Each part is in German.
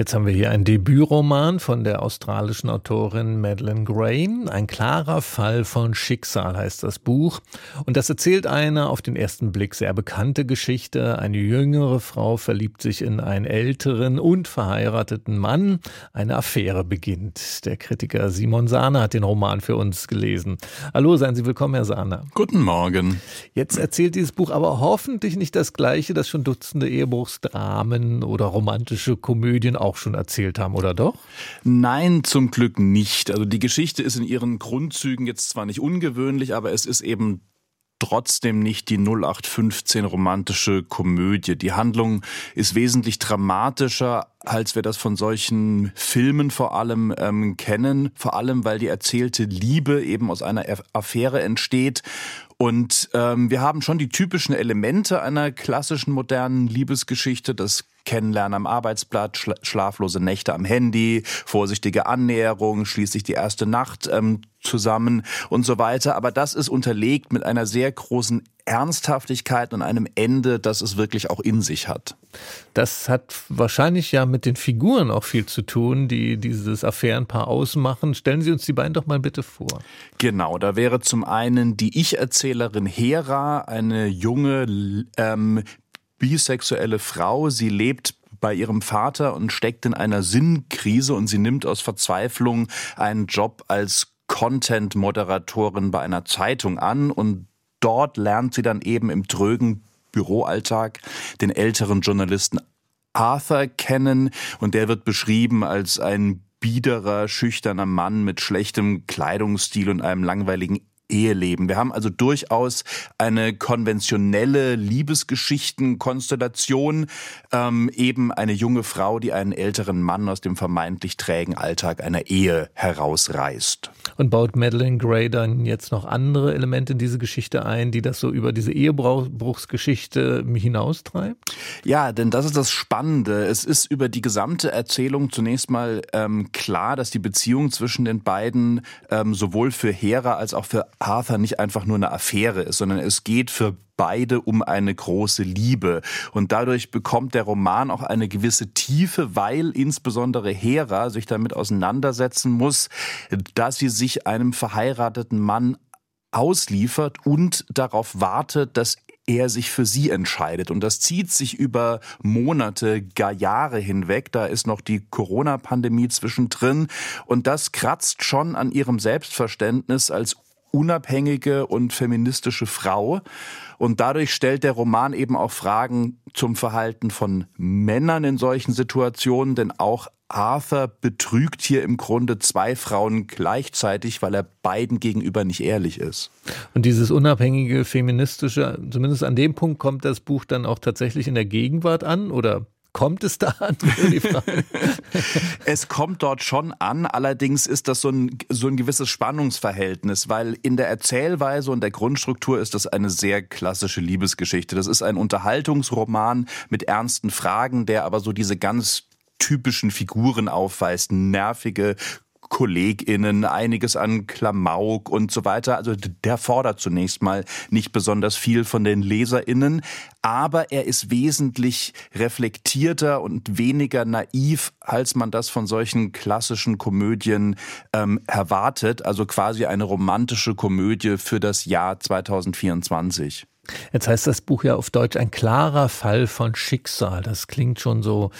Jetzt haben wir hier einen Debütroman von der australischen Autorin Madeleine Gray. Ein klarer Fall von Schicksal heißt das Buch. Und das erzählt eine auf den ersten Blick sehr bekannte Geschichte. Eine jüngere Frau verliebt sich in einen älteren und verheirateten Mann. Eine Affäre beginnt. Der Kritiker Simon Sahner hat den Roman für uns gelesen. Hallo, seien Sie willkommen, Herr Sahner. Guten Morgen. Jetzt erzählt dieses Buch aber hoffentlich nicht das Gleiche, das schon Dutzende Ehebruchsdramen oder romantische Komödien auch schon erzählt haben, oder doch? Nein, zum Glück nicht. Also die Geschichte ist in ihren Grundzügen jetzt zwar nicht ungewöhnlich, aber es ist eben trotzdem nicht die 0815 romantische Komödie. Die Handlung ist wesentlich dramatischer, als wir das von solchen Filmen vor allem ähm, kennen. Vor allem, weil die erzählte Liebe eben aus einer Affäre entsteht und ähm, wir haben schon die typischen Elemente einer klassischen modernen Liebesgeschichte. Das Kennenlernen am Arbeitsplatz, schla schlaflose Nächte am Handy, vorsichtige Annäherung, schließlich die erste Nacht ähm, zusammen und so weiter. Aber das ist unterlegt mit einer sehr großen Ernsthaftigkeit und einem Ende, das es wirklich auch in sich hat. Das hat wahrscheinlich ja mit den Figuren auch viel zu tun, die dieses Affärenpaar ausmachen. Stellen Sie uns die beiden doch mal bitte vor. Genau, da wäre zum einen die Ich-Erzählerin Hera, eine junge ähm, bisexuelle Frau. Sie lebt bei ihrem Vater und steckt in einer Sinnkrise und sie nimmt aus Verzweiflung einen Job als Content-Moderatorin bei einer Zeitung an und dort lernt sie dann eben im trögen Büroalltag den älteren Journalisten Arthur kennen und der wird beschrieben als ein biederer, schüchterner Mann mit schlechtem Kleidungsstil und einem langweiligen Eheleben. Wir haben also durchaus eine konventionelle Liebesgeschichtenkonstellation, ähm, eben eine junge Frau, die einen älteren Mann aus dem vermeintlich trägen Alltag einer Ehe herausreißt. Und baut Madeleine Gray dann jetzt noch andere Elemente in diese Geschichte ein, die das so über diese Ehebruchsgeschichte hinaustreibt? Ja, denn das ist das Spannende. Es ist über die gesamte Erzählung zunächst mal ähm, klar, dass die Beziehung zwischen den beiden ähm, sowohl für Hera als auch für Arthur nicht einfach nur eine Affäre ist, sondern es geht für beide um eine große Liebe. Und dadurch bekommt der Roman auch eine gewisse Tiefe, weil insbesondere Hera sich damit auseinandersetzen muss, dass sie sich einem verheirateten Mann ausliefert und darauf wartet, dass er sich für sie entscheidet. Und das zieht sich über Monate, gar Jahre hinweg. Da ist noch die Corona-Pandemie zwischendrin. Und das kratzt schon an ihrem Selbstverständnis als unabhängige und feministische Frau. Und dadurch stellt der Roman eben auch Fragen zum Verhalten von Männern in solchen Situationen, denn auch Arthur betrügt hier im Grunde zwei Frauen gleichzeitig, weil er beiden gegenüber nicht ehrlich ist. Und dieses unabhängige feministische, zumindest an dem Punkt kommt das Buch dann auch tatsächlich in der Gegenwart an oder Kommt es da an? es kommt dort schon an, allerdings ist das so ein, so ein gewisses Spannungsverhältnis, weil in der Erzählweise und der Grundstruktur ist das eine sehr klassische Liebesgeschichte. Das ist ein Unterhaltungsroman mit ernsten Fragen, der aber so diese ganz typischen Figuren aufweist. Nervige, KollegInnen, einiges an Klamauk und so weiter. Also der fordert zunächst mal nicht besonders viel von den LeserInnen, aber er ist wesentlich reflektierter und weniger naiv, als man das von solchen klassischen Komödien ähm, erwartet. Also quasi eine romantische Komödie für das Jahr 2024. Jetzt heißt das Buch ja auf Deutsch ein klarer Fall von Schicksal. Das klingt schon so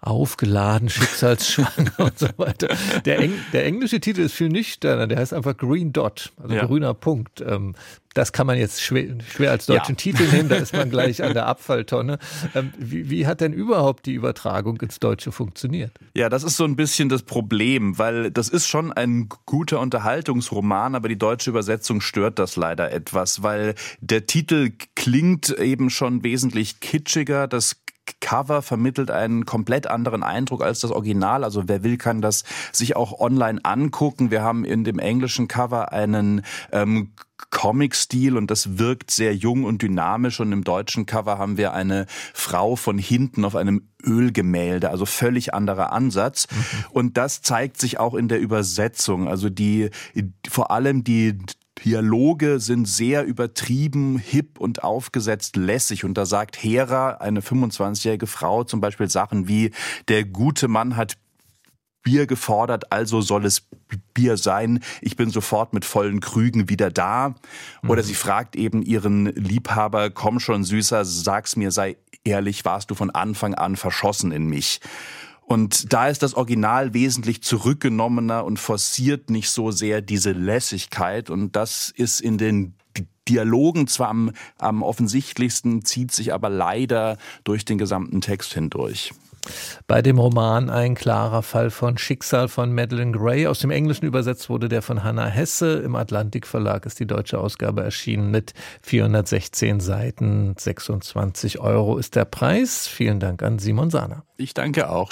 aufgeladen, schicksalsschwanger und so weiter. Der, Eng der, englische Titel ist viel nüchterner, der heißt einfach Green Dot, also ja. grüner Punkt. Ähm, das kann man jetzt schwer, schwer als deutschen ja. Titel nehmen, da ist man gleich an der Abfalltonne. Ähm, wie, wie, hat denn überhaupt die Übertragung ins Deutsche funktioniert? Ja, das ist so ein bisschen das Problem, weil das ist schon ein guter Unterhaltungsroman, aber die deutsche Übersetzung stört das leider etwas, weil der Titel klingt eben schon wesentlich kitschiger. Das Cover vermittelt einen komplett anderen Eindruck als das Original. Also wer will, kann das sich auch online angucken. Wir haben in dem englischen Cover einen ähm, Comic-Stil und das wirkt sehr jung und dynamisch. Und im deutschen Cover haben wir eine Frau von hinten auf einem Ölgemälde, also völlig anderer Ansatz. Mhm. Und das zeigt sich auch in der Übersetzung. Also die, vor allem die Dialoge sind sehr übertrieben, hip und aufgesetzt lässig. Und da sagt Hera, eine 25-jährige Frau, zum Beispiel Sachen wie, der gute Mann hat Bier gefordert, also soll es Bier sein. Ich bin sofort mit vollen Krügen wieder da. Oder mhm. sie fragt eben ihren Liebhaber, komm schon Süßer, sag's mir, sei ehrlich, warst du von Anfang an verschossen in mich. Und da ist das Original wesentlich zurückgenommener und forciert nicht so sehr diese Lässigkeit. Und das ist in den Dialogen zwar am, am offensichtlichsten, zieht sich aber leider durch den gesamten Text hindurch. Bei dem Roman Ein klarer Fall von Schicksal von Madeleine Gray. Aus dem Englischen übersetzt wurde der von Hannah Hesse. Im Atlantik Verlag ist die deutsche Ausgabe erschienen mit 416 Seiten. 26 Euro ist der Preis. Vielen Dank an Simon Sahner. Ich danke auch.